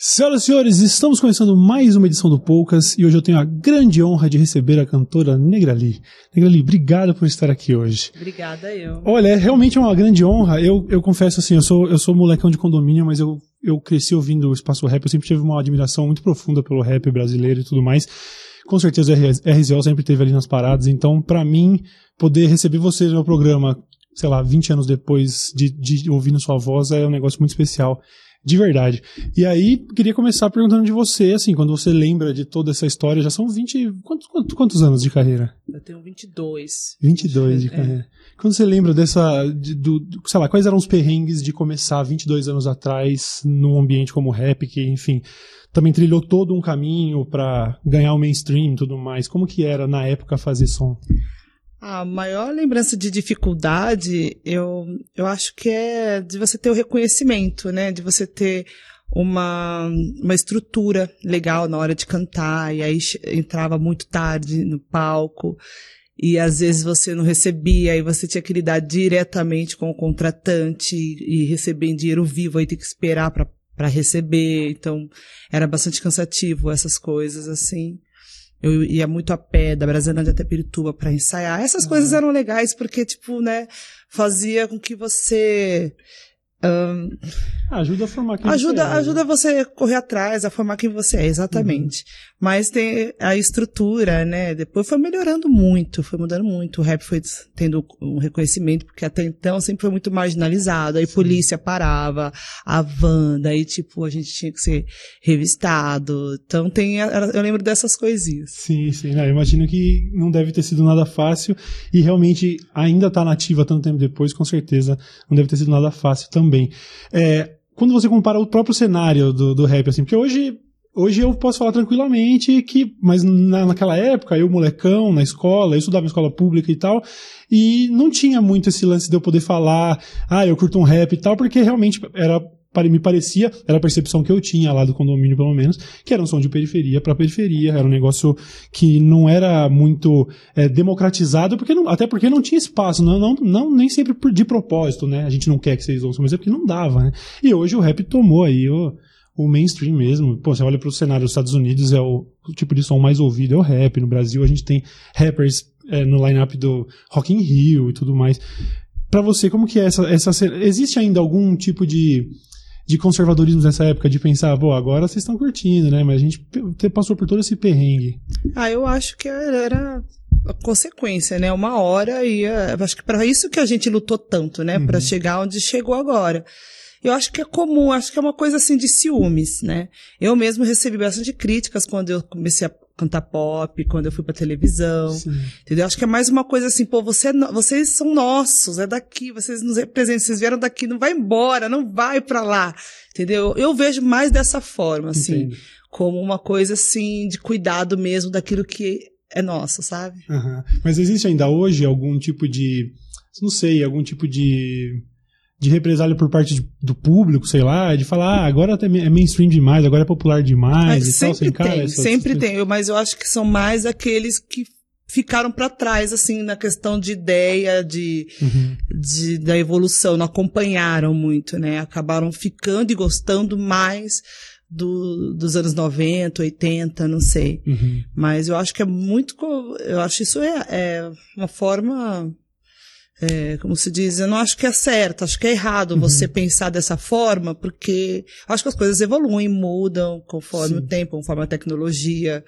Senhoras e senhores, estamos começando mais uma edição do Poucas e hoje eu tenho a grande honra de receber a cantora Negrali. Negrali, obrigado por estar aqui hoje. Obrigada eu. Olha, é realmente uma grande honra. Eu, eu confesso assim, eu sou, eu sou molecão de condomínio, mas eu, eu cresci ouvindo o espaço rap, eu sempre tive uma admiração muito profunda pelo rap brasileiro e tudo mais. Com certeza o RZO sempre teve ali nas paradas, então para mim, poder receber você no meu programa, sei lá, 20 anos depois de, de ouvindo sua voz é um negócio muito especial. De verdade. E aí, queria começar perguntando de você, assim, quando você lembra de toda essa história, já são 20. Quantos, quantos, quantos anos de carreira? Eu tenho 22. 22 de carreira. É. Quando você lembra dessa. De, do, sei lá, quais eram os perrengues de começar 22 anos atrás num ambiente como o rap, que, enfim, também trilhou todo um caminho para ganhar o mainstream e tudo mais. Como que era na época fazer som? A maior lembrança de dificuldade, eu, eu acho que é de você ter o reconhecimento, né? De você ter uma, uma estrutura legal na hora de cantar, e aí entrava muito tarde no palco, e às vezes você não recebia, aí você tinha que lidar diretamente com o contratante e receber em dinheiro vivo, aí tem que esperar para receber, então era bastante cansativo essas coisas, assim. Eu ia muito a pé da Brasilândia até Pirituba para ensaiar. Essas uhum. coisas eram legais porque, tipo, né, fazia com que você um, ajuda a formar quem ajuda, você é. Né? Ajuda você correr atrás, a formar quem você é, exatamente. Uhum. Mas tem a estrutura, né? Depois foi melhorando muito, foi mudando muito. O rap foi tendo um reconhecimento, porque até então sempre foi muito marginalizado. Aí Sim. polícia parava, a van, daí tipo, a gente tinha que ser revistado. Então tem, eu lembro dessas coisinhas. Sim, sim. Não, eu imagino que não deve ter sido nada fácil e realmente ainda tá nativa tanto tempo depois, com certeza não deve ter sido nada fácil também também. É, quando você compara o próprio cenário do, do rap, assim, porque hoje hoje eu posso falar tranquilamente que, mas na, naquela época, eu molecão, na escola, eu estudava em escola pública e tal, e não tinha muito esse lance de eu poder falar, ah, eu curto um rap e tal, porque realmente era me parecia, era a percepção que eu tinha lá do condomínio, pelo menos, que era um som de periferia para periferia, era um negócio que não era muito é, democratizado, porque não, até porque não tinha espaço, não, não, não nem sempre de propósito, né? A gente não quer que vocês ouçam, mas é porque não dava, né? E hoje o rap tomou aí o, o mainstream mesmo. Pô, você olha para o cenário dos Estados Unidos, é o, o, tipo de som mais ouvido, é o rap. No Brasil a gente tem rappers é, no line-up do Rock in Rio e tudo mais. Para você, como que é essa, essa... Existe ainda algum tipo de de conservadorismo nessa época, de pensar, pô, agora vocês estão curtindo, né? Mas a gente passou por todo esse perrengue. Ah, eu acho que era a consequência, né? Uma hora e acho que para isso que a gente lutou tanto, né? Uhum. Para chegar onde chegou agora. Eu acho que é comum, acho que é uma coisa assim de ciúmes, né? Eu mesmo recebi bastante críticas quando eu comecei a cantar pop, quando eu fui pra televisão. Sim. Entendeu? Acho que é mais uma coisa assim, pô, você, é vocês são nossos, é daqui, vocês nos representam, vocês vieram daqui, não vai embora, não vai para lá. Entendeu? Eu vejo mais dessa forma, assim, Entendi. como uma coisa assim de cuidado mesmo daquilo que é nosso, sabe? Uhum. Mas existe ainda hoje algum tipo de, não sei, algum tipo de de represália por parte de, do público, sei lá, de falar, ah, agora é mainstream demais, agora é popular demais mas e tal, sem cara. Tem, sempre tem, mas eu acho que são mais aqueles que ficaram para trás, assim, na questão de ideia, de, uhum. de, da evolução, não acompanharam muito, né? Acabaram ficando e gostando mais do, dos anos 90, 80, não sei. Uhum. Mas eu acho que é muito, eu acho isso é, é uma forma é, como se diz, eu não acho que é certo, acho que é errado uhum. você pensar dessa forma, porque acho que as coisas evoluem, mudam conforme Sim. o tempo, conforme a tecnologia.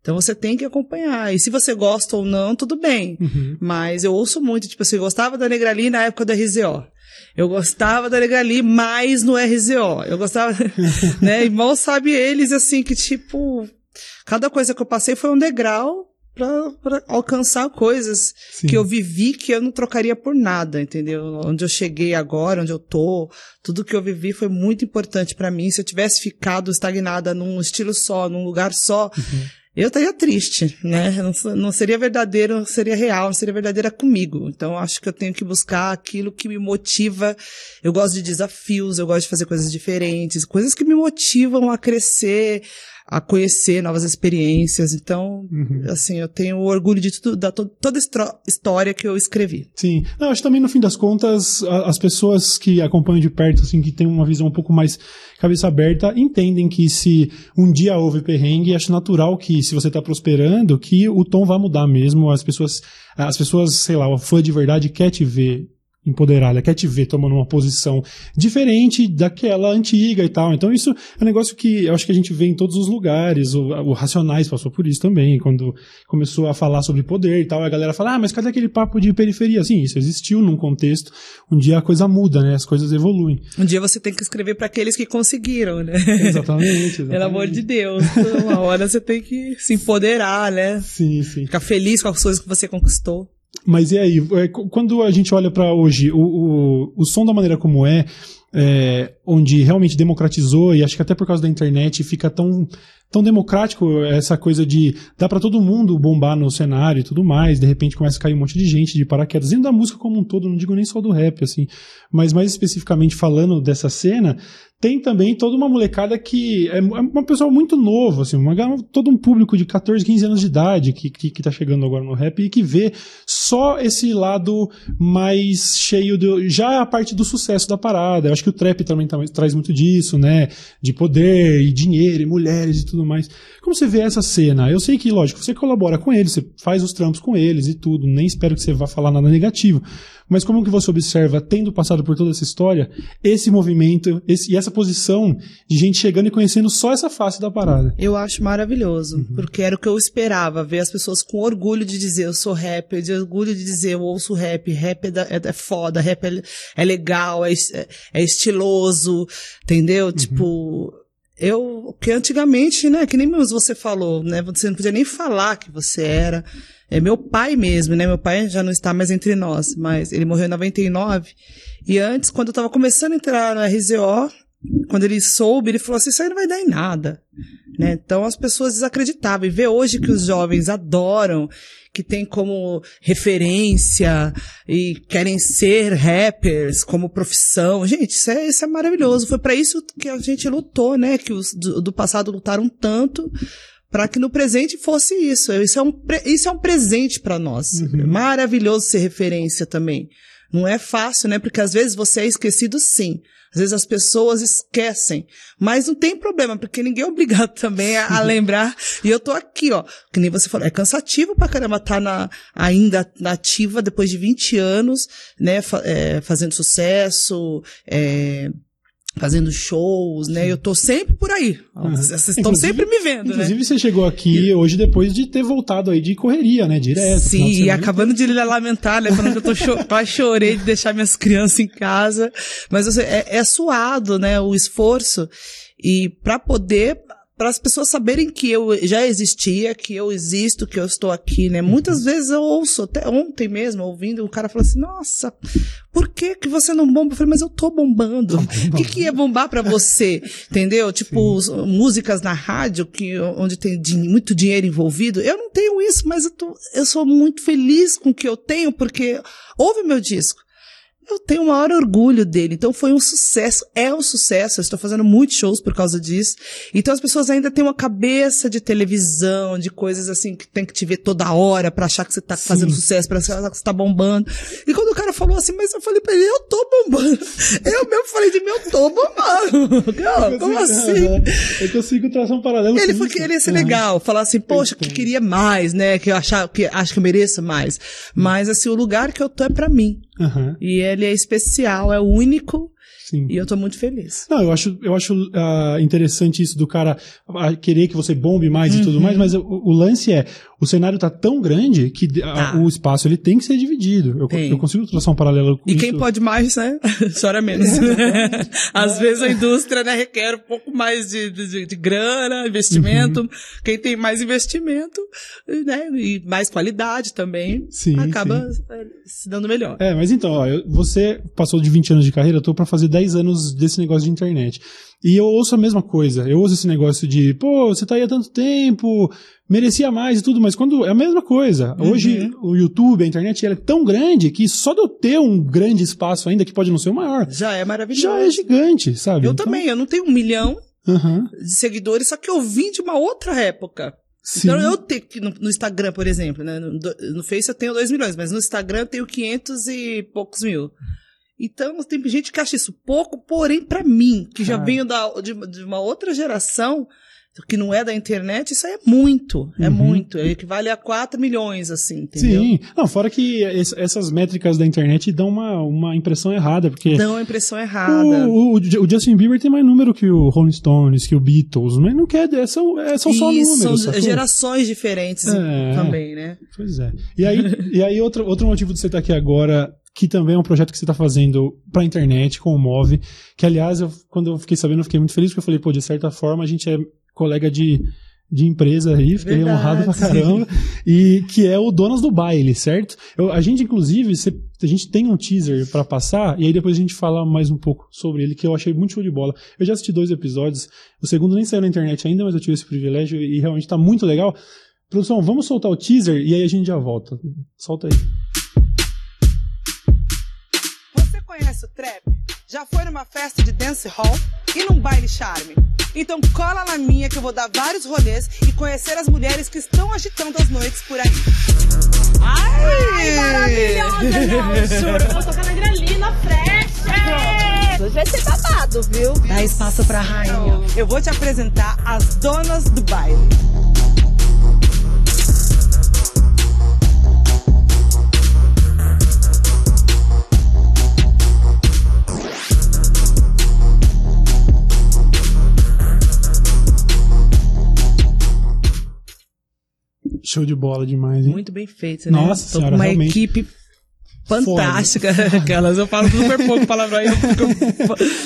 Então você tem que acompanhar. E se você gosta ou não, tudo bem. Uhum. Mas eu ouço muito, tipo, você gostava da Negrali na época do RZO. Eu gostava da Negrali mais no RZO. Eu gostava, né? E mal sabe eles, assim, que tipo, cada coisa que eu passei foi um degrau para alcançar coisas Sim. que eu vivi que eu não trocaria por nada, entendeu? Onde eu cheguei agora, onde eu tô, tudo que eu vivi foi muito importante para mim. Se eu tivesse ficado estagnada num estilo só, num lugar só, uhum. eu estaria triste, né? Não, não, seria verdadeiro, não seria real, não seria verdadeira comigo. Então acho que eu tenho que buscar aquilo que me motiva. Eu gosto de desafios, eu gosto de fazer coisas diferentes, coisas que me motivam a crescer, a conhecer novas experiências. Então, uhum. assim, eu tenho orgulho de tudo, da to, toda a história que eu escrevi. Sim. Não, acho que também, no fim das contas, as pessoas que acompanham de perto, assim, que têm uma visão um pouco mais cabeça aberta, entendem que se um dia houve perrengue, acho natural que, se você está prosperando, que o tom vai mudar mesmo. As pessoas, as pessoas, sei lá, o fã de verdade quer te ver empoderada, quer te ver tomando uma posição diferente daquela antiga e tal. Então isso é um negócio que eu acho que a gente vê em todos os lugares. O, o Racionais passou por isso também, quando começou a falar sobre poder e tal, a galera fala, ah, mas cadê aquele papo de periferia? Sim, isso existiu num contexto. Um dia a coisa muda, né? As coisas evoluem. Um dia você tem que escrever para aqueles que conseguiram, né? Exatamente, exatamente. Pelo amor de Deus. Uma hora você tem que se empoderar, né? Sim, sim. Ficar feliz com as coisas que você conquistou. Mas e aí, é, quando a gente olha para hoje, o, o, o som da maneira como é, é, onde realmente democratizou, e acho que até por causa da internet fica tão, tão democrático essa coisa de dá para todo mundo bombar no cenário e tudo mais, de repente começa a cair um monte de gente de paraquedas, dentro da música como um todo, não digo nem só do rap, assim, mas mais especificamente falando dessa cena, tem também toda uma molecada que é, é uma pessoa muito novo, assim, uma, todo um público de 14, 15 anos de idade que, que, que tá chegando agora no rap e que vê só esse lado mais cheio de, já a parte do sucesso da parada. Eu acho que o trap também tá, traz muito disso, né? De poder e dinheiro e mulheres e tudo mais. Como você vê essa cena? Eu sei que, lógico, você colabora com eles, você faz os trampos com eles e tudo, nem espero que você vá falar nada negativo. Mas como que você observa, tendo passado por toda essa história, esse movimento esse, e essa posição de gente chegando e conhecendo só essa face da parada? Eu acho maravilhoso, uhum. porque era o que eu esperava, ver as pessoas com orgulho de dizer eu sou rapper, de orgulho de dizer eu ouço rap, rap é, da, é, é foda, rap é, é legal, é, é, estiloso, entendeu? Uhum. Tipo, eu, que antigamente, né, que nem mesmo você falou, né, você não podia nem falar que você era, é meu pai mesmo, né? Meu pai já não está mais entre nós, mas ele morreu em 99. E antes, quando eu estava começando a entrar na RZO, quando ele soube, ele falou assim: Isso aí não vai dar em nada. Né? Então as pessoas desacreditavam. E ver hoje que os jovens adoram, que tem como referência e querem ser rappers como profissão. Gente, isso é, isso é maravilhoso. Foi para isso que a gente lutou, né? Que os do, do passado lutaram tanto para que no presente fosse isso. Isso é um, isso é um presente para nós. Uhum. Maravilhoso ser referência também. Não é fácil, né? Porque às vezes você é esquecido sim. Às vezes as pessoas esquecem. Mas não tem problema, porque ninguém é obrigado também a, a lembrar. E eu tô aqui, ó. Que nem você falou, é cansativo pra caramba estar tá na, ainda nativa depois de 20 anos, né? Fa, é, fazendo sucesso, é, fazendo shows, né? Eu tô sempre por aí. Vocês estão sempre me vendo, inclusive, né? Inclusive, você chegou aqui hoje depois de ter voltado aí de correria, né? Direto. Sim, e acabando de lamentar, né? Falando que eu tô cho quase chorei de deixar minhas crianças em casa. Mas é, é suado, né? O esforço. E para poder para as pessoas saberem que eu já existia, que eu existo, que eu estou aqui, né? Muitas uhum. vezes eu ouço, até ontem mesmo, ouvindo, o cara falou assim, nossa, por que que você não bomba? Eu falei, mas eu tô bombando. O que que é bombar para você? Entendeu? Tipo, músicas na rádio, que, onde tem muito dinheiro envolvido. Eu não tenho isso, mas eu, tô, eu sou muito feliz com o que eu tenho, porque ouve meu disco eu tenho o maior orgulho dele. Então foi um sucesso, é um sucesso. Eu estou fazendo muitos shows por causa disso. Então as pessoas ainda têm uma cabeça de televisão, de coisas assim que tem que te ver toda hora para achar que você tá Sim. fazendo sucesso, para achar que você tá bombando. E quando o cara falou assim, mas eu falei pra ele, eu tô bombando. Eu mesmo falei de mim, eu tô bombando. Não, como assim? Eu consigo traçar um paralelo. Ele foi querer ser legal, falar assim, poxa, que queria mais, né? Que eu achar, que acho que eu mereço mais. Mas assim, o lugar que eu tô é para mim. Uhum. E ele é especial, é único. Sim. E eu tô muito feliz. Não, eu acho, eu acho uh, interessante isso do cara uh, querer que você bombe mais uhum. e tudo mais, mas o, o, lance é, o cenário tá tão grande que uh, o espaço ele tem que ser dividido. Eu, eu consigo traçar um paralelo com E isso. quem pode mais, né? Chora menos. Às vezes a indústria, né, requer um pouco mais de, de, de grana, investimento. Uhum. Quem tem mais investimento, né, e mais qualidade também, sim, acaba sim. Eh, se dando melhor. É, mas então, ó, você passou de 20 anos de carreira, eu tô para fazer 10 anos desse negócio de internet. E eu ouço a mesma coisa. Eu ouço esse negócio de, pô, você tá aí há tanto tempo, merecia mais e tudo, mas quando. É a mesma coisa. Uhum. Hoje, o YouTube, a internet, ela é tão grande que só de eu ter um grande espaço ainda, que pode não ser o maior. Já é maravilhoso. Já é gigante, sabe? Eu então... também, eu não tenho um milhão, uhum. de seguidores, só que eu vim de uma outra época. Sim. Então eu tenho no, no Instagram, por exemplo, né? No, no Face eu tenho 2 milhões, mas no Instagram eu tenho 500 e poucos mil. Então, tem gente que acha isso pouco, porém, para mim, que já venho da, de, de, uma outra geração, que não é da internet, isso aí é muito, é uhum. muito. É equivale a 4 milhões, assim, entendeu? Sim. Não, fora que essas métricas da internet dão uma, uma impressão errada, porque... Dão uma impressão errada. O, o, o, Justin Bieber tem mais número que o Rolling Stones, que o Beatles, mas não quer, é, são, é, são só números. São sacou? gerações diferentes é, também, né? Pois é. E aí, e aí outro, outro motivo de você estar aqui agora que também é um projeto que você está fazendo para a internet com o Move, que aliás, eu, quando eu fiquei sabendo, eu fiquei muito feliz, porque eu falei, pô, de certa forma a gente é colega de, de empresa aí, fiquei Verdade. honrado pra caramba, e que é o Donas do Baile, certo? Eu, a gente, inclusive, cê, a gente tem um teaser para passar, e aí depois a gente fala mais um pouco sobre ele, que eu achei muito show de bola. Eu já assisti dois episódios, o segundo nem saiu na internet ainda, mas eu tive esse privilégio, e realmente tá muito legal. Produção, vamos soltar o teaser, e aí a gente já volta. Solta aí. Trap? Já foi numa festa de dance hall e num baile charme? Então cola na minha que eu vou dar vários rolês e conhecer as mulheres que estão agitando as noites por aí. Ai, Ai maravilhosa, não, juro. Vou tocar na Gralina Fresh. Hoje vai ser babado, viu? Dá espaço pra rainha. Eu vou te apresentar as donas do baile. Show de bola demais, hein? Muito bem feito, né? Nossa Tô senhora, com uma realmente. equipe fantástica. Aquelas, eu falo super pouco palavrão aí.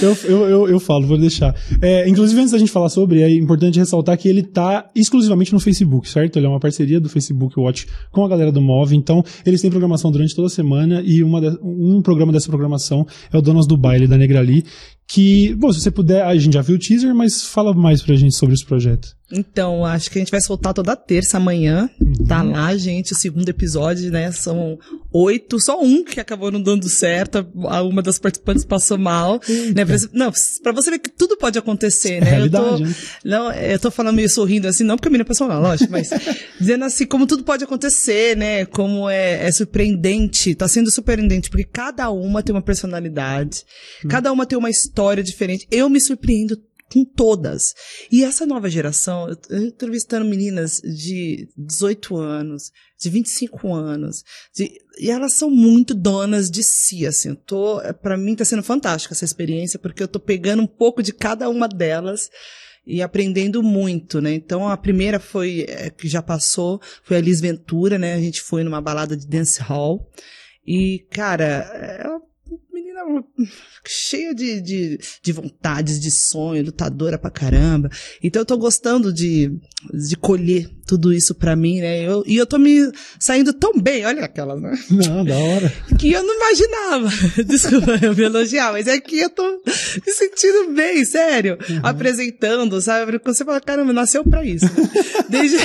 Eu, eu, eu, eu, falo, vou deixar. É, inclusive, antes da gente falar sobre, é importante ressaltar que ele tá exclusivamente no Facebook, certo? Ele é uma parceria do Facebook Watch com a galera do Move, então eles têm programação durante toda a semana e uma de, um programa dessa programação é o Donas do Baile, da Negrali, que, bom, se você puder, a gente já viu o teaser, mas fala mais pra gente sobre esse projeto. Então, acho que a gente vai soltar toda terça amanhã. Uhum. Tá lá, gente, o segundo episódio, né? São oito, só um que acabou não dando certo. Uma das participantes passou mal. Né? Pra, não, pra você ver que tudo pode acontecer, né? Realidade, eu tô, né? não, eu tô falando meio sorrindo assim, não porque a minha pessoa não, lógico, mas dizendo assim, como tudo pode acontecer, né? Como é, é surpreendente, tá sendo surpreendente, porque cada uma tem uma personalidade, uhum. cada uma tem uma história diferente. Eu me surpreendo com todas. E essa nova geração, eu entrevistando meninas de 18 anos, de 25 anos, de, e elas são muito donas de si, assim, tô, para mim tá sendo fantástica essa experiência, porque eu tô pegando um pouco de cada uma delas, e aprendendo muito, né? Então a primeira foi é, que já passou, foi a Liz Ventura, né? A gente foi numa balada de dance hall e cara, ela menina cheia de, de, de vontades, de sonho, lutadora pra caramba. Então eu tô gostando de, de colher tudo isso pra mim, né? Eu, e eu tô me saindo tão bem, olha aquela, né? Não, da hora. Que eu não imaginava. Desculpa eu me elogiar, mas é que eu tô me sentindo bem, sério. Uhum. Apresentando, sabe? Você fala, caramba, nasceu pra isso. Desde,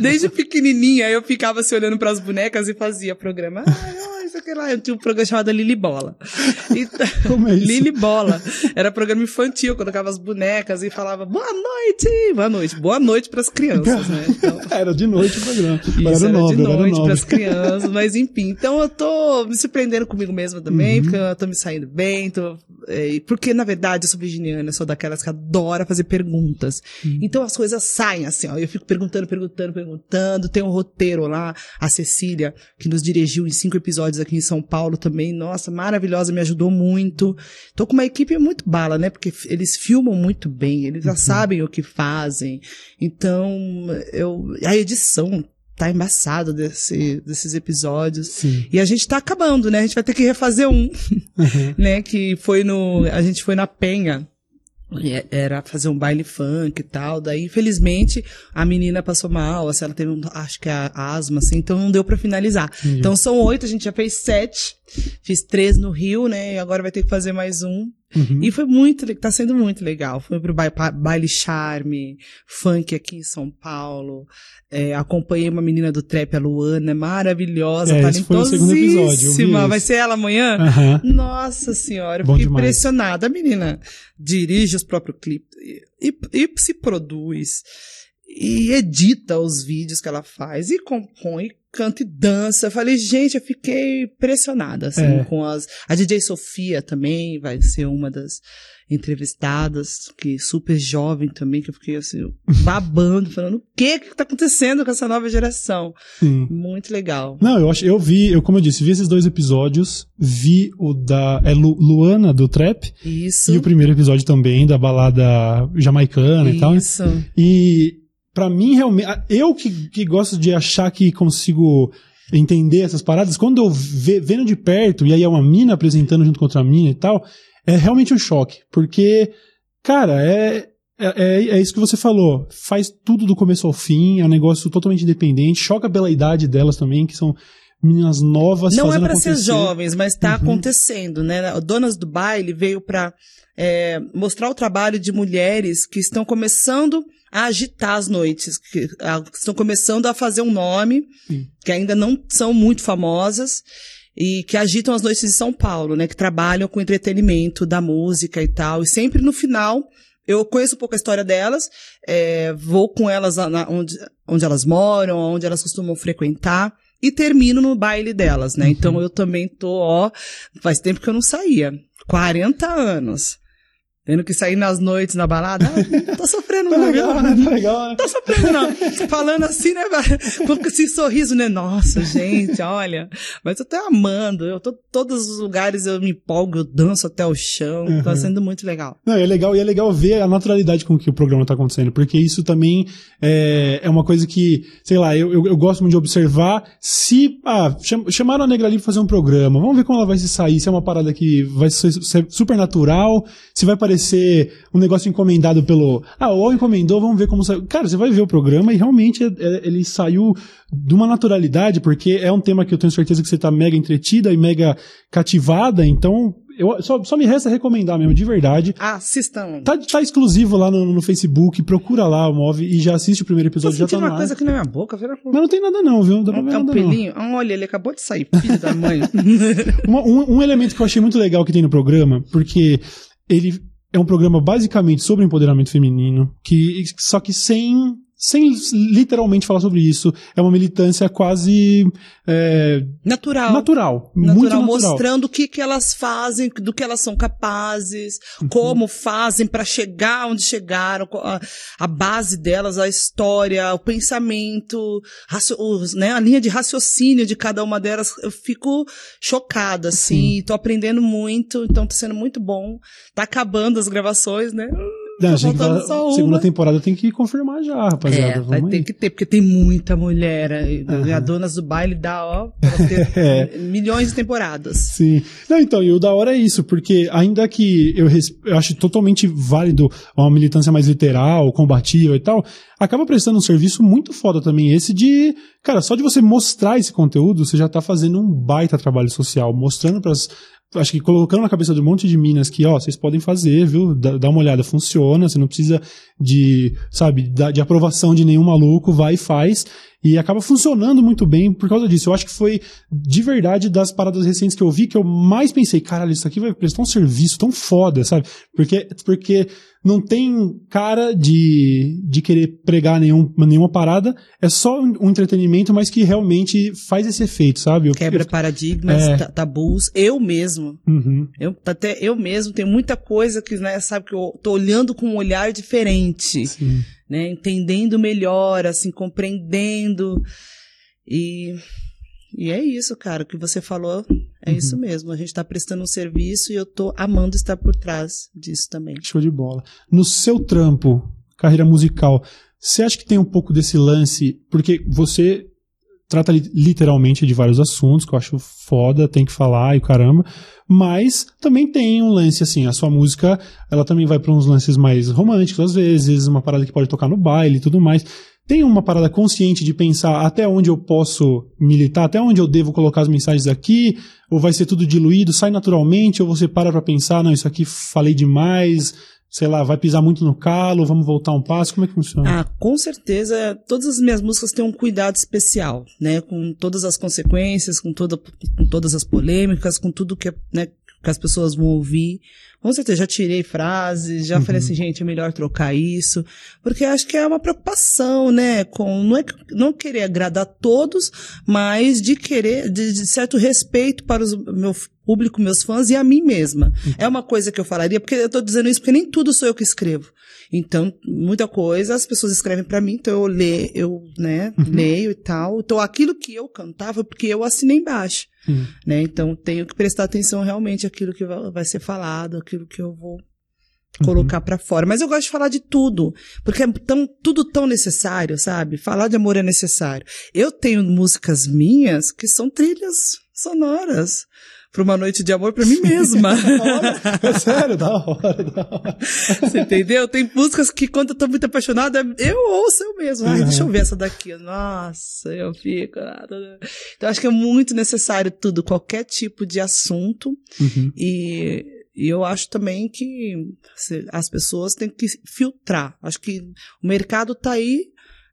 desde pequenininha eu ficava se olhando pras bonecas e fazia programa. Ah, isso aqui lá. Eu tinha um programa chamado Lili Bola. Como é isso? Lili Bola. Era programa infantil, quando tocava as bonecas e falava boa noite, boa noite, boa noite pras crianças, né? Então, era de noite o programa. Isso, era, era nobre, de noite pras crianças, mas enfim. Então eu tô me surpreendendo comigo mesma também, uhum. porque eu tô me saindo bem, tô, é, porque na verdade eu sou virginiana, eu sou daquelas que adora fazer perguntas. Uhum. Então as coisas saem assim, ó, eu fico perguntando, perguntando, perguntando, tem um roteiro lá, a Cecília, que nos dirigiu em cinco episódios aqui em São Paulo também, nossa, maravilhosa, me ajudou muito. Tô com uma equipe muito bala, né? Porque eles filmam muito bem, eles já uhum. sabem o que fazem. Então, eu, a edição tá embaçado desse, desses episódios. Sim. E a gente tá acabando, né? A gente vai ter que refazer um, uhum. né? Que foi no, a gente foi na Penha era fazer um baile funk e tal. Daí, infelizmente, a menina passou mal, assim, ela teve, um, acho que a, a asma, assim, então não deu para finalizar. Então são oito, a gente já fez sete. Fiz três no Rio, né? E agora vai ter que fazer mais um. Uhum. E foi muito, tá sendo muito legal. Foi pro baile charme, funk aqui em São Paulo. É, acompanhei uma menina do trap, a Luana, maravilhosa, é, talentosíssima. Vai ser ela amanhã? Uhum. Nossa senhora, eu fiquei demais. impressionada. A menina dirige os próprios clipes e, e, e se produz e edita os vídeos que ela faz e compõe, canta e dança. Eu falei, gente, eu fiquei impressionada, assim, é. com as. A DJ Sofia também vai ser uma das entrevistadas, que super jovem também, que eu fiquei assim, babando, falando o que que tá acontecendo com essa nova geração. Sim. Muito legal. Não, eu acho, eu vi, eu, como eu disse, vi esses dois episódios, vi o da é Lu, Luana do Trap. Isso. E o primeiro episódio também, da balada jamaicana Isso. e tal. Isso. E para mim, realmente, eu que, que gosto de achar que consigo entender essas paradas, quando eu ve, vendo de perto, e aí é uma mina apresentando junto com outra mina e tal, é realmente um choque. Porque, cara, é, é, é, é, isso que você falou. Faz tudo do começo ao fim, é um negócio totalmente independente, choca pela idade delas também, que são meninas novas. Não é para ser jovens, mas está uhum. acontecendo, né? Donas do Baile veio para é, mostrar o trabalho de mulheres que estão começando a agitar as noites, que, a, estão começando a fazer um nome, Sim. que ainda não são muito famosas e que agitam as noites de São Paulo, né? Que trabalham com entretenimento da música e tal. E sempre no final eu conheço um pouco a história delas, é, vou com elas na, onde, onde elas moram, onde elas costumam frequentar e termino no baile delas, né? Uhum. Então eu também tô, ó, faz tempo que eu não saía. 40 anos. Tendo que sair nas noites na balada. Ah, tô sofrendo, tá não. legal, né? Tá legal, né? Tô sofrendo, não. Falando assim, né? Com esse sorriso, né? Nossa, gente, olha. Mas eu tô amando. Eu tô todos os lugares, eu me empolgo, eu danço até o chão. Uhum. Tá sendo muito legal. Não, é legal, e é legal ver a naturalidade com que o programa tá acontecendo. Porque isso também é, é uma coisa que, sei lá, eu, eu, eu gosto muito de observar. Se, ah, chamaram a Negra ali pra fazer um programa. Vamos ver como ela vai se sair. Se é uma parada que vai ser super natural. Se vai parecer ser um negócio encomendado pelo. Ah, o UOL encomendou, vamos ver como saiu. Cara, você vai ver o programa e realmente é, é, ele saiu de uma naturalidade, porque é um tema que eu tenho certeza que você tá mega entretida e mega cativada, então eu, só, só me resta recomendar mesmo, de verdade. Assistam. Tá, tá exclusivo lá no, no Facebook, procura lá o Move e já assiste o primeiro episódio. Tô já tá uma coisa aqui na minha boca, vira... Mas não tem nada não, viu? Não dá pra ver é um nada pelinho? Não. Olha, ele acabou de sair, filho da mãe. um, um elemento que eu achei muito legal que tem no programa, porque ele é um programa basicamente sobre empoderamento feminino, que só que sem sem literalmente falar sobre isso, é uma militância quase é, natural. natural, natural, muito natural, mostrando o que, que elas fazem, do que elas são capazes, uhum. como fazem para chegar onde chegaram, a, a, base delas, a história, o pensamento, os, né, a linha de raciocínio de cada uma delas. Eu fico chocada, assim, Sim. tô aprendendo muito, então tá sendo muito bom. Tá acabando as gravações, né? Não, tá gente, a segunda temporada tem que confirmar já, rapaziada. É, vai ter que ter, porque tem muita mulher. Uhum. A Donas do Baile dá, ó, ter é. milhões de temporadas. Sim. Não, então, e o da hora é isso, porque ainda que eu, eu acho totalmente válido uma militância mais literal, combativa e tal, acaba prestando um serviço muito foda também esse de, cara, só de você mostrar esse conteúdo, você já tá fazendo um baita trabalho social, mostrando para acho que colocando na cabeça de um monte de minas que, ó, vocês podem fazer, viu? Dá, dá uma olhada, funciona, você não precisa de, sabe, de aprovação de nenhum maluco, vai e faz. E acaba funcionando muito bem por causa disso. Eu acho que foi, de verdade, das paradas recentes que eu vi, que eu mais pensei, caralho, isso aqui vai prestar um serviço tão foda, sabe? Porque, porque não tem cara de, de querer pregar nenhum, nenhuma parada, é só um entretenimento, mas que realmente faz esse efeito, sabe? Eu, Quebra paradigmas, é... tabus. Eu mesmo, uhum. eu, até eu mesmo, tenho muita coisa que, né, sabe, que eu tô olhando com um olhar diferente. Sim né? Entendendo melhor, assim, compreendendo. E, e é isso, cara. O que você falou é uhum. isso mesmo. A gente está prestando um serviço e eu tô amando estar por trás disso também. Show de bola. No seu trampo, carreira musical, você acha que tem um pouco desse lance? Porque você trata literalmente de vários assuntos, que eu acho foda, tem que falar e caramba. Mas também tem um lance assim, a sua música, ela também vai para uns lances mais românticos às vezes, uma parada que pode tocar no baile e tudo mais. tem uma parada consciente de pensar até onde eu posso militar, até onde eu devo colocar as mensagens aqui, ou vai ser tudo diluído, sai naturalmente, ou você para pra pensar, não, isso aqui falei demais, sei lá, vai pisar muito no calo, vamos voltar um passo, como é que funciona? Ah, com certeza, todas as minhas músicas têm um cuidado especial, né, com todas as consequências, com, toda, com todas as polêmicas, com tudo que, né, que as pessoas vão ouvir. Com certeza, já tirei frases, já uhum. falei assim, gente, é melhor trocar isso, porque acho que é uma preocupação, né, com, não é não querer agradar todos, mas de querer, de, de certo respeito para o meu público, meus fãs e a mim mesma. Uhum. É uma coisa que eu falaria, porque eu tô dizendo isso porque nem tudo sou eu que escrevo. Então, muita coisa as pessoas escrevem para mim, então eu leio, eu, né, uhum. leio e tal. Então, aquilo que eu cantava, porque eu assinei embaixo, uhum. né? Então, tenho que prestar atenção realmente àquilo que vai ser falado, aquilo que eu vou colocar uhum. para fora. Mas eu gosto de falar de tudo, porque é tão, tudo tão necessário, sabe? Falar de amor é necessário. Eu tenho músicas minhas que são trilhas sonoras para uma noite de amor para mim mesma. é sério, da hora, da hora. Você entendeu? Tem músicas que quando eu tô muito apaixonada, eu ouço eu mesmo. Ai, uhum. deixa eu ver essa daqui. Nossa, eu fico. Então acho que é muito necessário tudo, qualquer tipo de assunto. Uhum. E e eu acho também que as pessoas têm que filtrar. Acho que o mercado está aí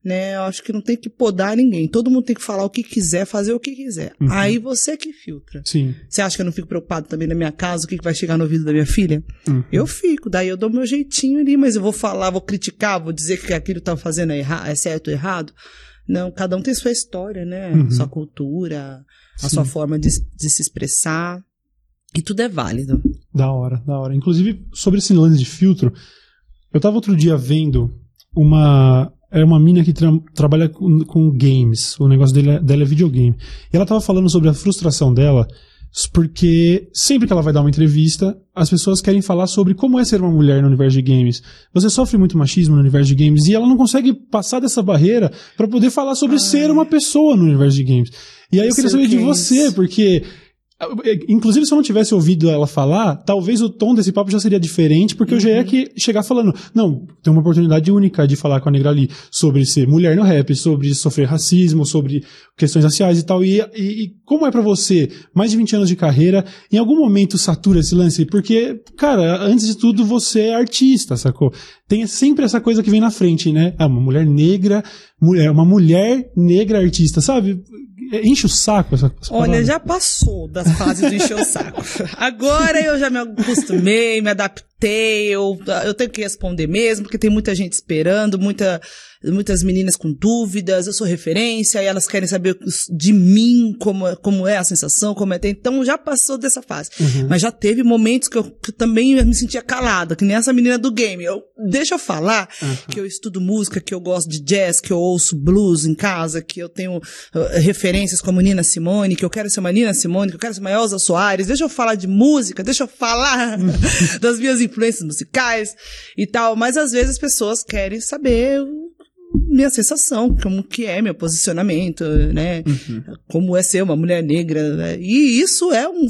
né? Eu acho que não tem que podar ninguém. Todo mundo tem que falar o que quiser, fazer o que quiser. Uhum. Aí você que filtra. Sim. Você acha que eu não fico preocupado também na minha casa, o que vai chegar no ouvido da minha filha? Uhum. Eu fico, daí eu dou meu jeitinho ali, mas eu vou falar, vou criticar, vou dizer que aquilo que tá fazendo é, erra é certo ou errado. Não, cada um tem sua história, né? Uhum. Sua cultura, a Sim. sua forma de, de se expressar. E tudo é válido. Da hora, da hora. Inclusive, sobre esse lance de filtro, eu tava outro dia vendo uma é uma mina que tra trabalha com, com, games. O negócio dele é, dela é videogame. E ela tava falando sobre a frustração dela, porque sempre que ela vai dar uma entrevista, as pessoas querem falar sobre como é ser uma mulher no universo de games. Você sofre muito machismo no universo de games e ela não consegue passar dessa barreira para poder falar sobre Ai. ser uma pessoa no universo de games. E aí eu queria saber de você, porque Inclusive, se eu não tivesse ouvido ela falar, talvez o tom desse papo já seria diferente, porque uhum. eu já ia que chegar falando, não, tem uma oportunidade única de falar com a Negrali sobre ser mulher no rap, sobre sofrer racismo, sobre questões raciais e tal. E, e, e como é para você, mais de 20 anos de carreira, em algum momento satura esse lance? Porque, cara, antes de tudo, você é artista, sacou? Tem sempre essa coisa que vem na frente, né? É uma mulher negra, é uma mulher negra artista, sabe? Enche o saco essa, essa Olha, já passou das fases de encher o saco. Agora eu já me acostumei, me adaptei, eu, eu tenho que responder mesmo, porque tem muita gente esperando, muita muitas meninas com dúvidas, eu sou referência, e elas querem saber de mim, como, é, como é a sensação, como é. Então já passou dessa fase. Uhum. Mas já teve momentos que eu, que eu também me sentia calada, que nem essa menina do game. Eu, deixa eu falar uhum. que eu estudo música, que eu gosto de jazz, que eu ouço blues em casa, que eu tenho uh, referências como Nina Simone, que eu quero ser uma Nina Simone, que eu quero ser uma Elza Soares. Deixa eu falar de música, deixa eu falar das minhas influências musicais e tal. Mas às vezes as pessoas querem saber minha sensação, como que é meu posicionamento, né? Uhum. Como é ser uma mulher negra. Né? E isso é um,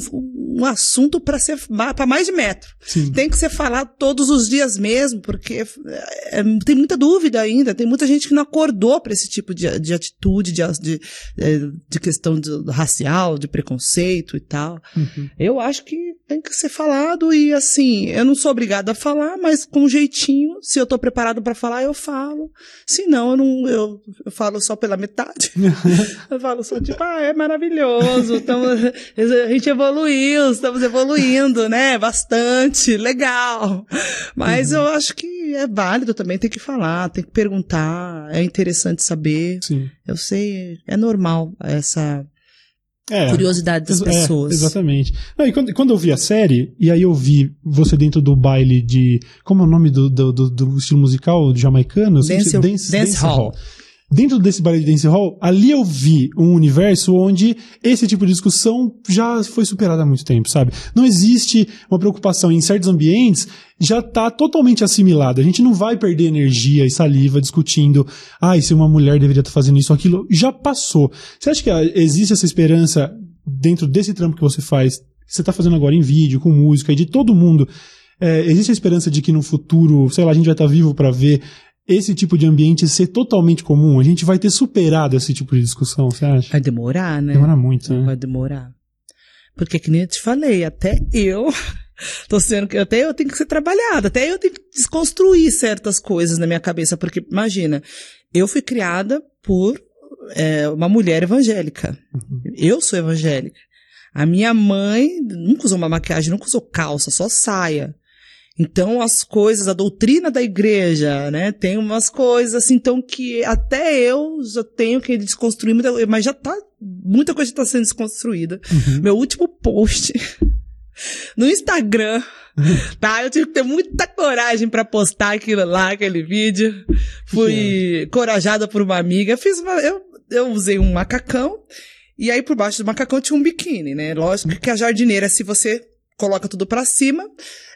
um assunto para ser para mais de metro. Sim. Tem que ser falado todos os dias mesmo, porque é, tem muita dúvida ainda, tem muita gente que não acordou para esse tipo de, de atitude, de, de, é, de questão de, racial, de preconceito e tal. Uhum. Eu acho que tem que ser falado e assim, eu não sou obrigada a falar, mas com um jeitinho, se eu tô preparado para falar, eu falo. Se não, eu não, eu, eu falo só pela metade. eu falo só tipo, ah, é maravilhoso, então, a gente evoluiu, estamos evoluindo, né? Bastante, legal. Mas uhum. eu acho que é válido também, tem que falar, tem que perguntar, é interessante saber. Sim. Eu sei, é normal essa é, curiosidade das é, pessoas. exatamente. Não, e quando, quando, eu vi a série, e aí eu vi você dentro do baile de. Como é o nome do, do, do, do estilo musical jamaicano? Dance, dance, dance, dance Hall. Hall. Dentro desse baile de dance hall, ali eu vi um universo onde esse tipo de discussão já foi superado há muito tempo, sabe? Não existe uma preocupação em certos ambientes, já está totalmente assimilado. A gente não vai perder energia e saliva discutindo, ah, se uma mulher deveria estar tá fazendo isso ou aquilo, já passou. Você acha que existe essa esperança dentro desse trampo que você faz, que você está fazendo agora em vídeo, com música e de todo mundo? É, existe a esperança de que no futuro, sei lá, a gente vai estar tá vivo para ver esse tipo de ambiente ser totalmente comum, a gente vai ter superado esse tipo de discussão, você acha? Vai demorar, né? Demora muito, né? Vai demorar. Porque, que nem eu te falei, até eu tô sendo que até eu tenho que ser trabalhada, até eu tenho que desconstruir certas coisas na minha cabeça, porque imagina, eu fui criada por é, uma mulher evangélica. Uhum. Eu sou evangélica. A minha mãe nunca usou uma maquiagem, nunca usou calça, só saia. Então, as coisas, a doutrina da igreja, né? Tem umas coisas assim, então, que até eu já tenho que desconstruir, muita, mas já tá, muita coisa está sendo desconstruída. Uhum. Meu último post no Instagram, tá? Eu tive que ter muita coragem para postar aquilo lá, aquele vídeo. Fui corajada por uma amiga. Fiz uma, eu, eu usei um macacão, e aí por baixo do macacão tinha um biquíni, né? Lógico que a jardineira, se você coloca tudo para cima,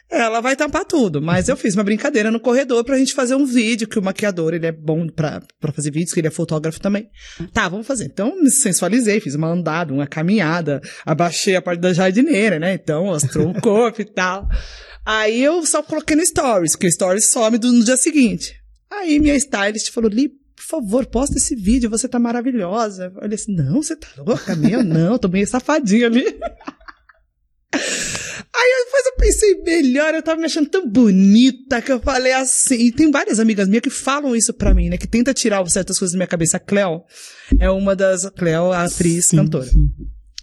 ela vai tampar tudo. Mas eu fiz uma brincadeira no corredor pra gente fazer um vídeo, que o maquiador, ele é bom pra, fazer vídeos, que ele é fotógrafo também. Tá, vamos fazer. Então, me sensualizei, fiz uma andada, uma caminhada, abaixei a parte da jardineira, né? Então, mostrou o corpo e tal. Aí eu só coloquei no Stories, porque o Stories some do, no dia seguinte. Aí minha stylist falou, Li, por favor, posta esse vídeo, você tá maravilhosa. Eu falei assim, não, você tá louca, minha não, tô meio safadinha ali. Aí depois eu pensei melhor, eu tava me achando tão bonita que eu falei assim. E tem várias amigas minhas que falam isso pra mim, né? Que tenta tirar certas coisas da minha cabeça. A Cleo é uma das. Cleo, a atriz, sim, cantora. Sim.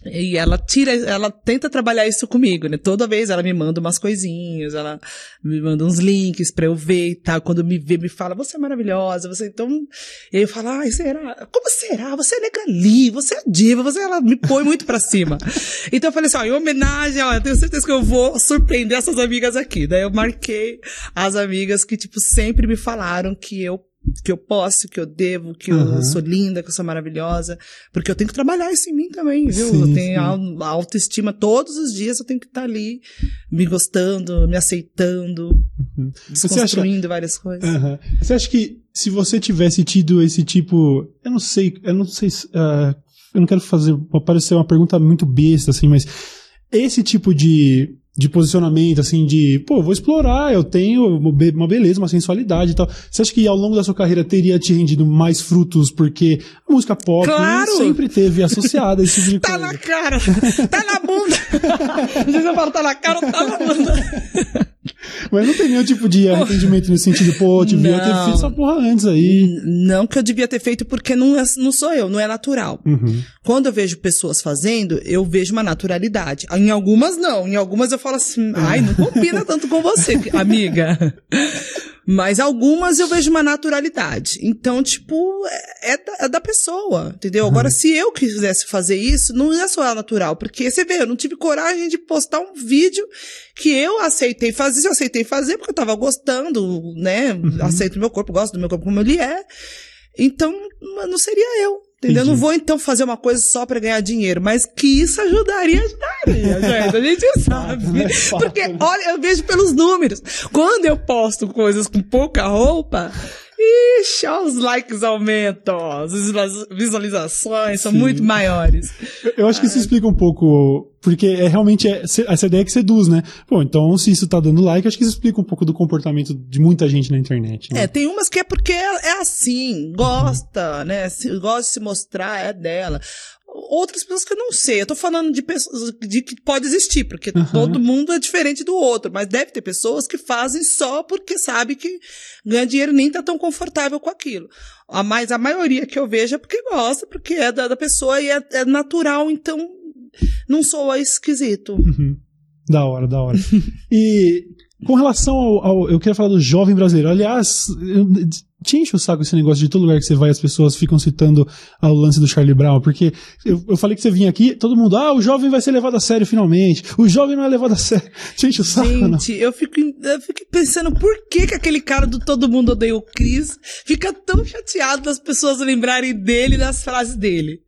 E ela tira, ela tenta trabalhar isso comigo, né? Toda vez ela me manda umas coisinhas, ela me manda uns links pra eu ver e tal. Quando me vê, me fala, você é maravilhosa, você então. E eu falo, ai, será? Como será? Você é negali, você é diva, você, ela me põe muito pra cima. então eu falei assim, ó, em homenagem, ó, eu tenho certeza que eu vou surpreender essas amigas aqui. Daí eu marquei as amigas que, tipo, sempre me falaram que eu que eu posso, que eu devo, que uhum. eu sou linda, que eu sou maravilhosa, porque eu tenho que trabalhar isso em mim também, viu? Sim, eu tenho a, autoestima todos os dias, eu tenho que estar ali me gostando, me aceitando, uhum. desconstruindo acha, várias coisas. Uhum. Você acha que se você tivesse tido esse tipo, eu não sei, eu não sei, uh, eu não quero fazer parecer uma pergunta muito besta assim, mas esse tipo de de posicionamento, assim, de, pô, vou explorar, eu tenho uma beleza, uma sensualidade e tal. Você acha que ao longo da sua carreira teria te rendido mais frutos porque a música pop claro. sempre teve associada a esse tipo de tá coisa? Tá na cara, tá na bunda. Se eu falo tá na cara ou tá na bunda. Mas não tem nenhum tipo de arrependimento nesse sentido, pô, eu devia não. ter feito essa porra antes aí. Não que eu devia ter feito porque não, é, não sou eu, não é natural. Uhum. Quando eu vejo pessoas fazendo, eu vejo uma naturalidade. Em algumas não, em algumas eu falo assim, ai, não combina tanto com você, amiga. Mas algumas eu vejo uma naturalidade. Então, tipo, é, é, da, é da, pessoa, entendeu? Agora, uhum. se eu quisesse fazer isso, não ia soar natural. Porque, você vê, eu não tive coragem de postar um vídeo que eu aceitei fazer. Eu aceitei fazer porque eu tava gostando, né? Uhum. Aceito meu corpo, gosto do meu corpo como ele é. Então, não seria eu. Entendeu? Entendi. Não vou então fazer uma coisa só para ganhar dinheiro, mas que isso ajudaria, ajudaria, gente. A gente sabe. É porque, olha, eu vejo pelos números. Quando eu posto coisas com pouca roupa, Ixi, os likes aumentam, as visualizações são Sim. muito maiores. Eu acho que isso explica um pouco, porque é realmente é, essa ideia que seduz, né? Bom, então se isso tá dando like, acho que isso explica um pouco do comportamento de muita gente na internet. Né? É, tem umas que é porque é, é assim, gosta, né? Gosta de se mostrar, é dela outras pessoas que eu não sei. Eu tô falando de pessoas de que pode existir, porque uhum. todo mundo é diferente do outro, mas deve ter pessoas que fazem só porque sabe que ganha dinheiro nem tá tão confortável com aquilo. A mais a maioria que eu vejo é porque gosta, porque é da, da pessoa e é, é, natural, então não sou esquisito. Uhum. Da hora, da hora. e com relação ao, ao, Eu queria falar do jovem brasileiro. Aliás, te enche o saco esse negócio de todo lugar que você vai as pessoas ficam citando o lance do Charlie Brown, porque eu, eu falei que você vinha aqui, todo mundo, ah, o jovem vai ser levado a sério finalmente, o jovem não é levado a sério. Te enche o saco, Gente, eu fico, eu fico pensando por que que aquele cara do Todo Mundo Odeia o Chris fica tão chateado das pessoas lembrarem dele das frases dele.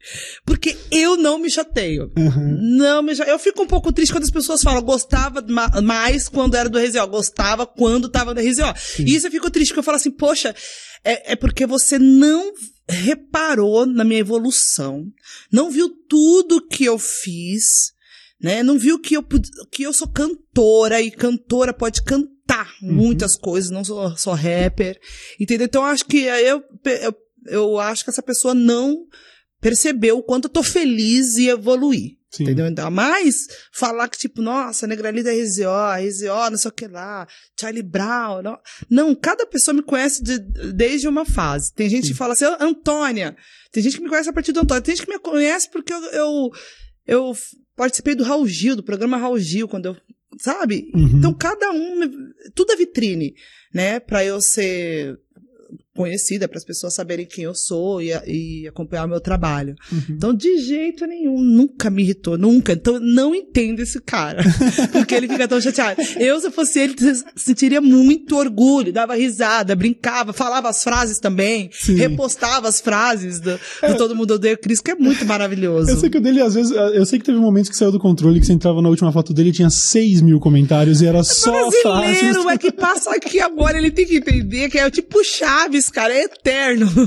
Porque eu não me chateio. Uhum. Não me chateio. Eu fico um pouco triste quando as pessoas falam, gostava mais quando era do RZO, gostava quando tava no RZO. E isso eu fico triste, porque eu falo assim, poxa, é, é porque você não reparou na minha evolução, não viu tudo que eu fiz, né? Não viu que eu, que eu sou cantora e cantora pode cantar uhum. muitas coisas, não sou só rapper, entendeu? Então acho que eu, eu, eu acho que essa pessoa não percebeu o quanto eu tô feliz e evoluir. Sim. Entendeu? Ainda mais falar que, tipo, nossa, Negralida é RZO, RZO, não sei o que lá, Charlie Brown. Não, não cada pessoa me conhece de, desde uma fase. Tem gente Sim. que fala assim, Antônia. Tem gente que me conhece a partir do Antônia. Tem gente que me conhece porque eu, eu, eu participei do Raul Gil, do programa Raul Gil, quando eu. Sabe? Uhum. Então, cada um. Tudo é vitrine, né? Pra eu ser conhecida para as pessoas saberem quem eu sou e, e acompanhar o meu trabalho. Uhum. Então, de jeito nenhum, nunca me irritou, nunca. Então, não entendo esse cara. porque ele fica tão chateado. Eu, se fosse ele, sentiria muito orgulho, dava risada, brincava, falava as frases também, Sim. repostava as frases do, do é. Todo Mundo Odeia Cris, que é muito maravilhoso. Eu sei que o dele, às vezes, eu sei que teve momentos que saiu do controle, que você entrava na última foto dele e tinha 6 mil comentários e era é só brasileiro, é que passa aqui agora, ele tem que entender que é tipo Chaves, cara, é eterno.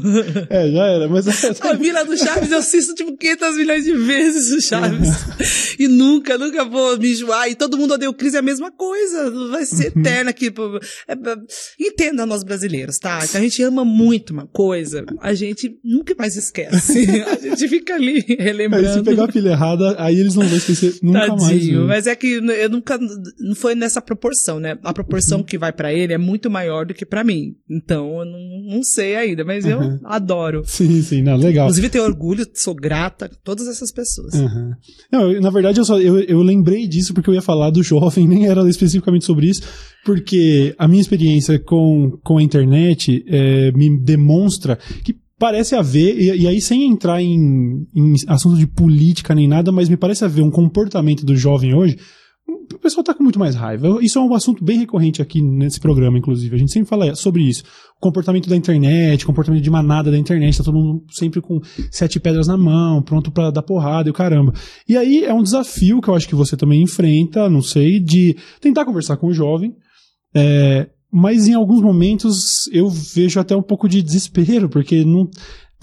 É, já era, mas... A Vila do Chaves eu assisto tipo 500 milhões de vezes o Chaves. e nunca, nunca vou me enjoar. E todo mundo odeia o Cris, é a mesma coisa. Vai ser uhum. eterno aqui. É, entenda nós brasileiros, tá? Que a gente ama muito uma coisa, a gente nunca mais esquece. a gente fica ali relembrando. Aí, se pegar a pilha errada, aí eles não vão esquecer nunca Tadinho, mais. Viu? Mas é que eu nunca, não foi nessa proporção, né? A proporção uhum. que vai para ele é muito maior do que para mim. Então, eu não, não sei ainda, mas eu uhum. adoro. Sim, sim, não, legal. Inclusive, tenho orgulho, sou grata a todas essas pessoas. Uhum. Não, na verdade, eu, só, eu, eu lembrei disso porque eu ia falar do jovem, nem era especificamente sobre isso, porque a minha experiência com, com a internet é, me demonstra que parece haver, e, e, aí sem entrar em, em assunto de política nem nada, mas me parece haver um comportamento do jovem hoje o pessoal está com muito mais raiva. Isso é um assunto bem recorrente aqui nesse programa, inclusive. A gente sempre fala sobre isso. O comportamento da internet, comportamento de manada da internet, tá todo mundo sempre com sete pedras na mão, pronto para dar porrada e o caramba. E aí é um desafio que eu acho que você também enfrenta, não sei, de tentar conversar com o jovem. É, mas em alguns momentos eu vejo até um pouco de desespero, porque não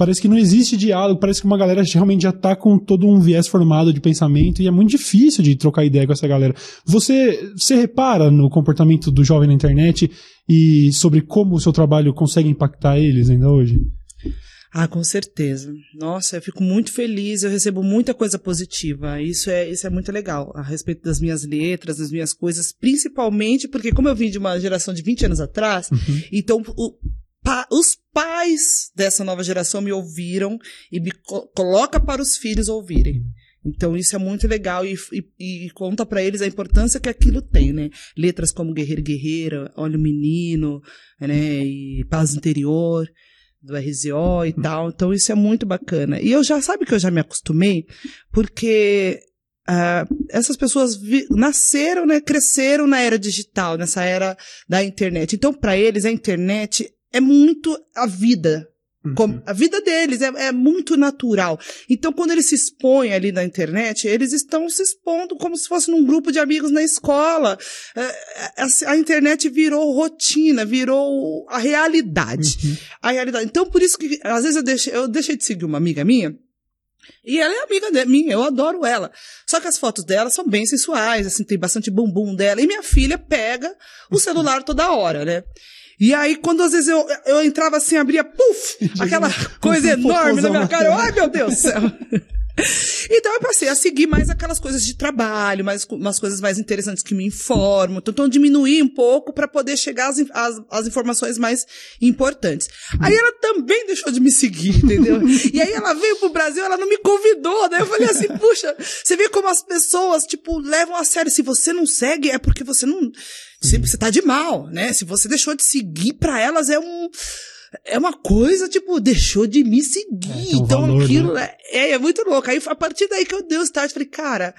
parece que não existe diálogo, parece que uma galera realmente já tá com todo um viés formado de pensamento e é muito difícil de trocar ideia com essa galera. Você, você repara no comportamento do jovem na internet e sobre como o seu trabalho consegue impactar eles ainda hoje? Ah, com certeza. Nossa, eu fico muito feliz, eu recebo muita coisa positiva. Isso é, isso é muito legal, a respeito das minhas letras, das minhas coisas, principalmente porque como eu vim de uma geração de 20 anos atrás, uhum. então o, pa, os pais dessa nova geração me ouviram e me co coloca para os filhos ouvirem. Então isso é muito legal e, e, e conta para eles a importância que aquilo tem, né? Letras como Guerreiro Guerreira, Olha o Menino, né? E Paz Interior do RZO e tal. Então isso é muito bacana. E eu já sabe que eu já me acostumei, porque uh, essas pessoas nasceram, né, cresceram na era digital, nessa era da internet. Então para eles a internet é muito a vida. Uhum. A vida deles é, é, muito natural. Então, quando eles se expõem ali na internet, eles estão se expondo como se fosse num grupo de amigos na escola. É, é a, a, internet virou rotina, virou a realidade. Uhum. A realidade. Então, por isso que, às vezes, eu deixei, eu deixei de seguir uma amiga minha, e ela é amiga de, minha, eu adoro ela. Só que as fotos dela são bem sensuais, assim, tem bastante bumbum dela. E minha filha pega o celular toda hora, né? E aí, quando às vezes eu, eu entrava assim, abria, puf, aquela coisa enorme na minha cara, eu, ai meu Deus do céu. Então eu passei a seguir mais aquelas coisas de trabalho, mais umas coisas mais interessantes que me informam. Então, então diminuir um pouco para poder chegar às, às, às, informações mais importantes. Aí ela também deixou de me seguir, entendeu? e aí ela veio pro Brasil, ela não me convidou, né? Eu falei assim, puxa, você vê como as pessoas, tipo, levam a sério. Se você não segue, é porque você não você tá de mal, né? Se você deixou de seguir para elas é um é uma coisa, tipo, deixou de me seguir. É, um então valor, aquilo né? é, é muito louco. Aí a partir daí que eu dei o start, falei, cara,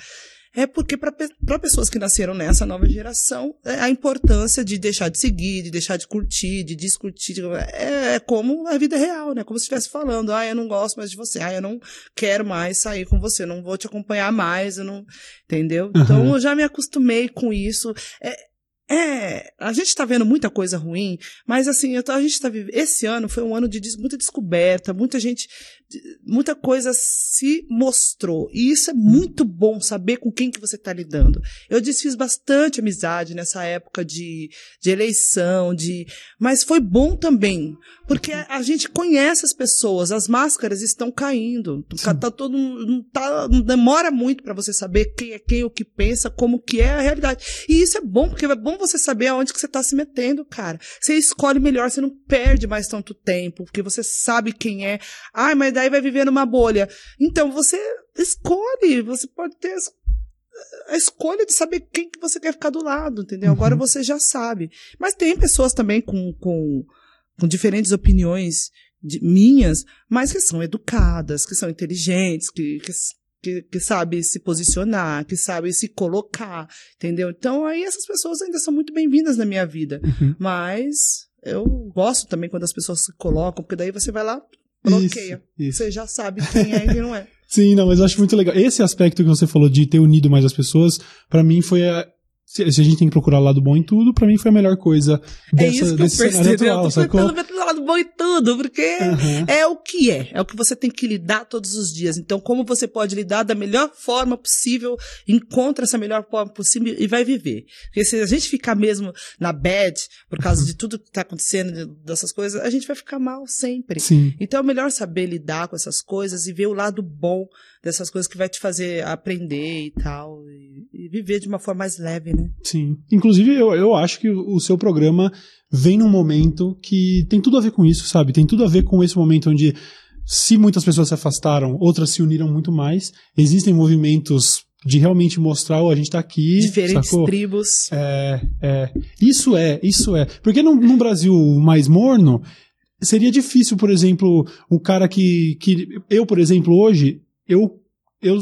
é porque para pessoas que nasceram nessa nova geração, é a importância de deixar de seguir, de deixar de curtir, de discutir, é, é como a vida real, né? Como se estivesse falando, ah, eu não gosto mais de você, ah, eu não quero mais sair com você, não vou te acompanhar mais, eu não, entendeu? Então eu já me acostumei com isso. É, é, a gente tá vendo muita coisa ruim, mas assim, a gente tá vivendo. Esse ano foi um ano de muita descoberta, muita gente, muita coisa se mostrou. E isso é muito bom saber com quem que você tá lidando. Eu desfiz bastante amizade nessa época de, de eleição, de. Mas foi bom também, porque a gente conhece as pessoas, as máscaras estão caindo. Tá, tá todo, não, tá, não demora muito para você saber quem é quem, o que pensa, como que é a realidade. E isso é bom, porque é bom você saber aonde que você tá se metendo, cara. Você escolhe melhor, você não perde mais tanto tempo, porque você sabe quem é. Ai, mas daí vai viver numa bolha. Então, você escolhe, você pode ter a escolha de saber quem que você quer ficar do lado, entendeu? Uhum. Agora você já sabe. Mas tem pessoas também com, com, com diferentes opiniões de, minhas, mas que são educadas, que são inteligentes, que, que que, que sabe se posicionar, que sabe se colocar, entendeu? Então aí essas pessoas ainda são muito bem-vindas na minha vida. Uhum. Mas eu gosto também quando as pessoas se colocam, porque daí você vai lá, bloqueia. Isso, isso. Você já sabe quem é e quem não é. Sim, não, mas eu acho muito legal. Esse aspecto que você falou de ter unido mais as pessoas, para mim foi a, se, a gente tem que procurar o lado bom em tudo, para mim foi a melhor coisa dessa, é isso que desse eu cenário atual, sacou? Eu lado bom em tudo, porque uhum. é o que é, é o que você tem que lidar todos os dias. Então, como você pode lidar da melhor forma possível, encontra essa melhor forma possível e vai viver. Porque se a gente ficar mesmo na bad, por causa de tudo que tá acontecendo, dessas coisas, a gente vai ficar mal sempre. Sim. Então, é melhor saber lidar com essas coisas e ver o lado bom dessas coisas que vai te fazer aprender e tal, viver de uma forma mais leve, né? Sim. Inclusive, eu, eu acho que o seu programa vem num momento que tem tudo a ver com isso, sabe? Tem tudo a ver com esse momento onde, se muitas pessoas se afastaram, outras se uniram muito mais. Existem movimentos de realmente mostrar, oh, a gente tá aqui. Diferentes sacou? tribos. É, é. Isso é, isso é. Porque num, num Brasil mais morno, seria difícil, por exemplo, o cara que, que. Eu, por exemplo, hoje, eu, eu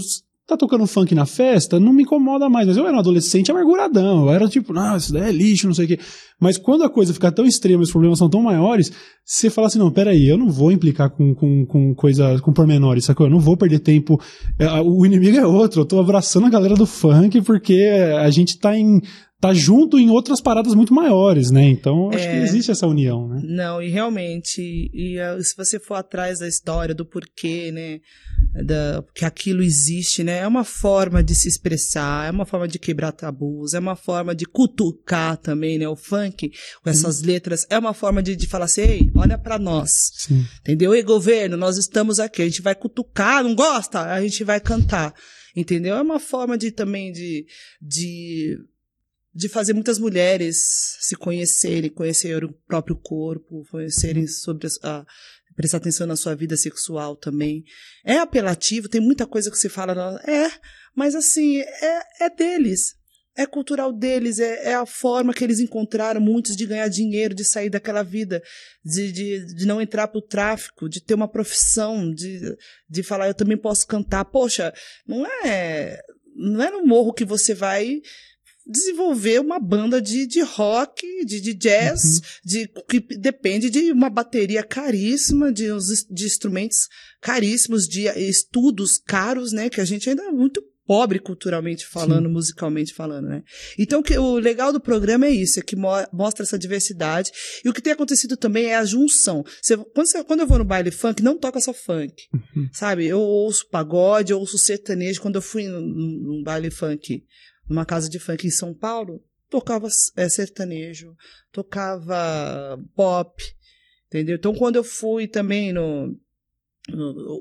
tá tocando funk na festa, não me incomoda mais. Mas eu era um adolescente amarguradão. Eu era tipo, nossa, isso daí é lixo, não sei o quê. Mas quando a coisa fica tão extrema, os problemas são tão maiores, você fala assim, não, peraí, eu não vou implicar com, com, com coisa, com pormenores, sacou? Eu não vou perder tempo. É, o inimigo é outro. Eu tô abraçando a galera do funk porque a gente tá em, tá junto em outras paradas muito maiores, né? Então, acho é, que existe essa união, né? Não, e realmente, e, e, se você for atrás da história, do porquê, né? Da, que aquilo existe, né? É uma forma de se expressar, é uma forma de quebrar tabus, é uma forma de cutucar também, né? O funk, com essas letras, é uma forma de, de falar assim, ei, olha para nós. Sim. Entendeu? E governo, nós estamos aqui, a gente vai cutucar, não gosta? A gente vai cantar. Entendeu? É uma forma de também de, de de fazer muitas mulheres se conhecerem, conhecer o próprio corpo, conhecerem sobre a, prestar atenção na sua vida sexual também. É apelativo, tem muita coisa que se fala, é, mas assim, é, é deles. É cultural deles, é, é a forma que eles encontraram, muitos, de ganhar dinheiro, de sair daquela vida, de, de, de não entrar para o tráfico, de ter uma profissão, de, de falar, eu também posso cantar. Poxa, não é, não é no morro que você vai desenvolver uma banda de, de rock, de, de jazz, uhum. de, que depende de uma bateria caríssima, de, de instrumentos caríssimos, de estudos caros, né? Que a gente ainda é muito pobre culturalmente falando, Sim. musicalmente falando, né? Então, que, o legal do programa é isso, é que mo mostra essa diversidade. E o que tem acontecido também é a junção. Você, quando, você, quando eu vou no baile funk, não toca só funk, uhum. sabe? Eu ouço pagode, eu ouço sertanejo. Quando eu fui num baile funk numa casa de funk em São Paulo, tocava é, sertanejo, tocava pop, entendeu? Então, quando eu fui também no,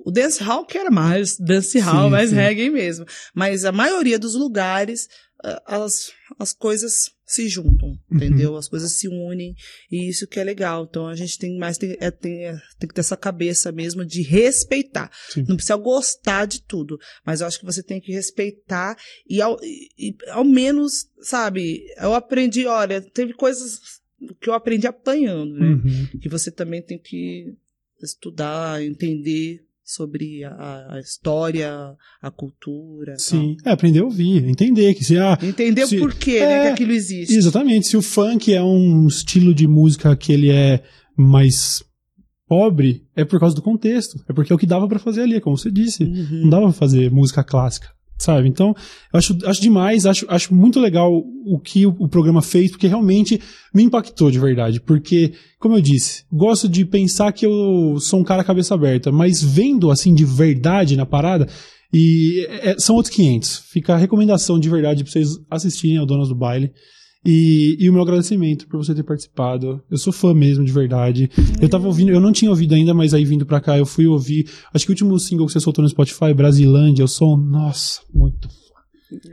o dance hall, que era mais dance hall, sim, mais sim. reggae mesmo, mas a maioria dos lugares as, as coisas se juntam, uhum. entendeu? As coisas se unem e isso que é legal. Então a gente tem mais tem, é, tem, é, tem que ter essa cabeça mesmo de respeitar. Sim. Não precisa gostar de tudo, mas eu acho que você tem que respeitar e ao, e, ao menos, sabe? Eu aprendi, olha, teve coisas que eu aprendi apanhando, né? Uhum. Que você também tem que estudar, entender sobre a, a, história, a cultura. Sim, é, aprender a ouvir, entender que se ah, entender se, o porquê é, né, que aquilo existe. Exatamente. Se o funk é um estilo de música que ele é mais pobre, é por causa do contexto. É porque é o que dava para fazer ali, como você disse. Uhum. Não dava pra fazer música clássica. Sabe? Então, eu acho, acho demais, acho, acho muito legal o que o, o, programa fez, porque realmente me impactou de verdade. Porque, como eu disse, gosto de pensar que eu sou um cara cabeça aberta, mas vendo assim de verdade na parada, e é, são outros 500. Fica a recomendação de verdade pra vocês assistirem ao Donas do Baile. E, e, o meu agradecimento por você ter participado. Eu sou fã mesmo, de verdade. Eu tava ouvindo, eu não tinha ouvido ainda, mas aí vindo pra cá eu fui ouvir. Acho que o último single que você soltou no Spotify, Brasilândia, o som, nossa, muito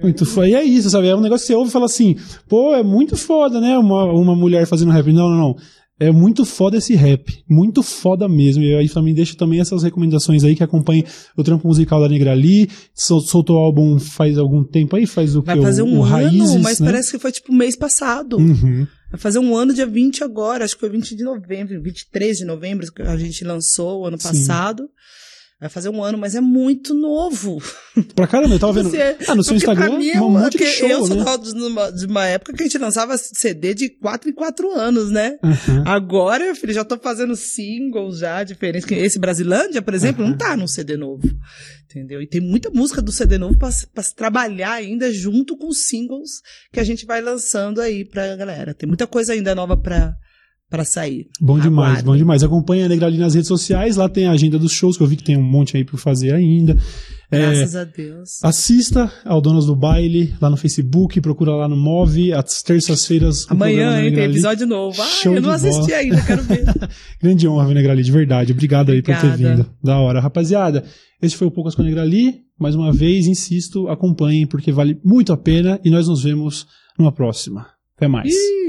muito foda. E é isso, sabe? É um negócio que você ouve e fala assim, pô, é muito foda, né? Uma, uma mulher fazendo rap. Não, não, não. É muito foda esse rap. Muito foda mesmo. E aí também deixo também essas recomendações aí que acompanhem o trampo musical da Negra Lee. Soltou o álbum faz algum tempo aí, faz o Vai fazer o, um o ano, Raízes, mas né? parece que foi tipo mês passado. Uhum. Vai fazer um ano dia 20 agora, acho que foi 20 de novembro, 23 de novembro que a gente lançou o ano Sim. passado. Vai fazer um ano, mas é muito novo. Pra caramba, eu tava vendo. Você- ah, no seu Instagram, mim é um monte de porque show, Eu sou né? de uma, época que a gente lançava CD de 4 em 4 anos, né? Aham. Agora, meu filho, já tô fazendo singles já diferentes. Que Esse Brasilândia, por exemplo, não tá num CD novo. Entendeu? E tem muita música do CD novo pra, pra se trabalhar ainda junto com os singles que a gente vai lançando aí pra galera. Tem muita coisa ainda nova pra, pra sair. Bom demais, Aguardem. bom demais. Acompanha a Negra Ali nas redes sociais, lá tem a agenda dos shows, que eu vi que tem um monte aí pra fazer ainda. É, Graças a Deus. assista ao Donas do Baile lá no Facebook, procura lá no Move, às terças-feiras. Amanhã, hein, tem episódio novo. Ah, Show eu não assisti bola. ainda, quero ver. Grande honra, Negra Ali, de verdade. Obrigado aí por ter Obrigada. vindo. Da hora. Rapaziada, esse foi o Poucas com a Negra Ali. Mais uma vez, insisto, acompanhem, porque vale muito a pena e nós nos vemos numa próxima. Até mais. Ih!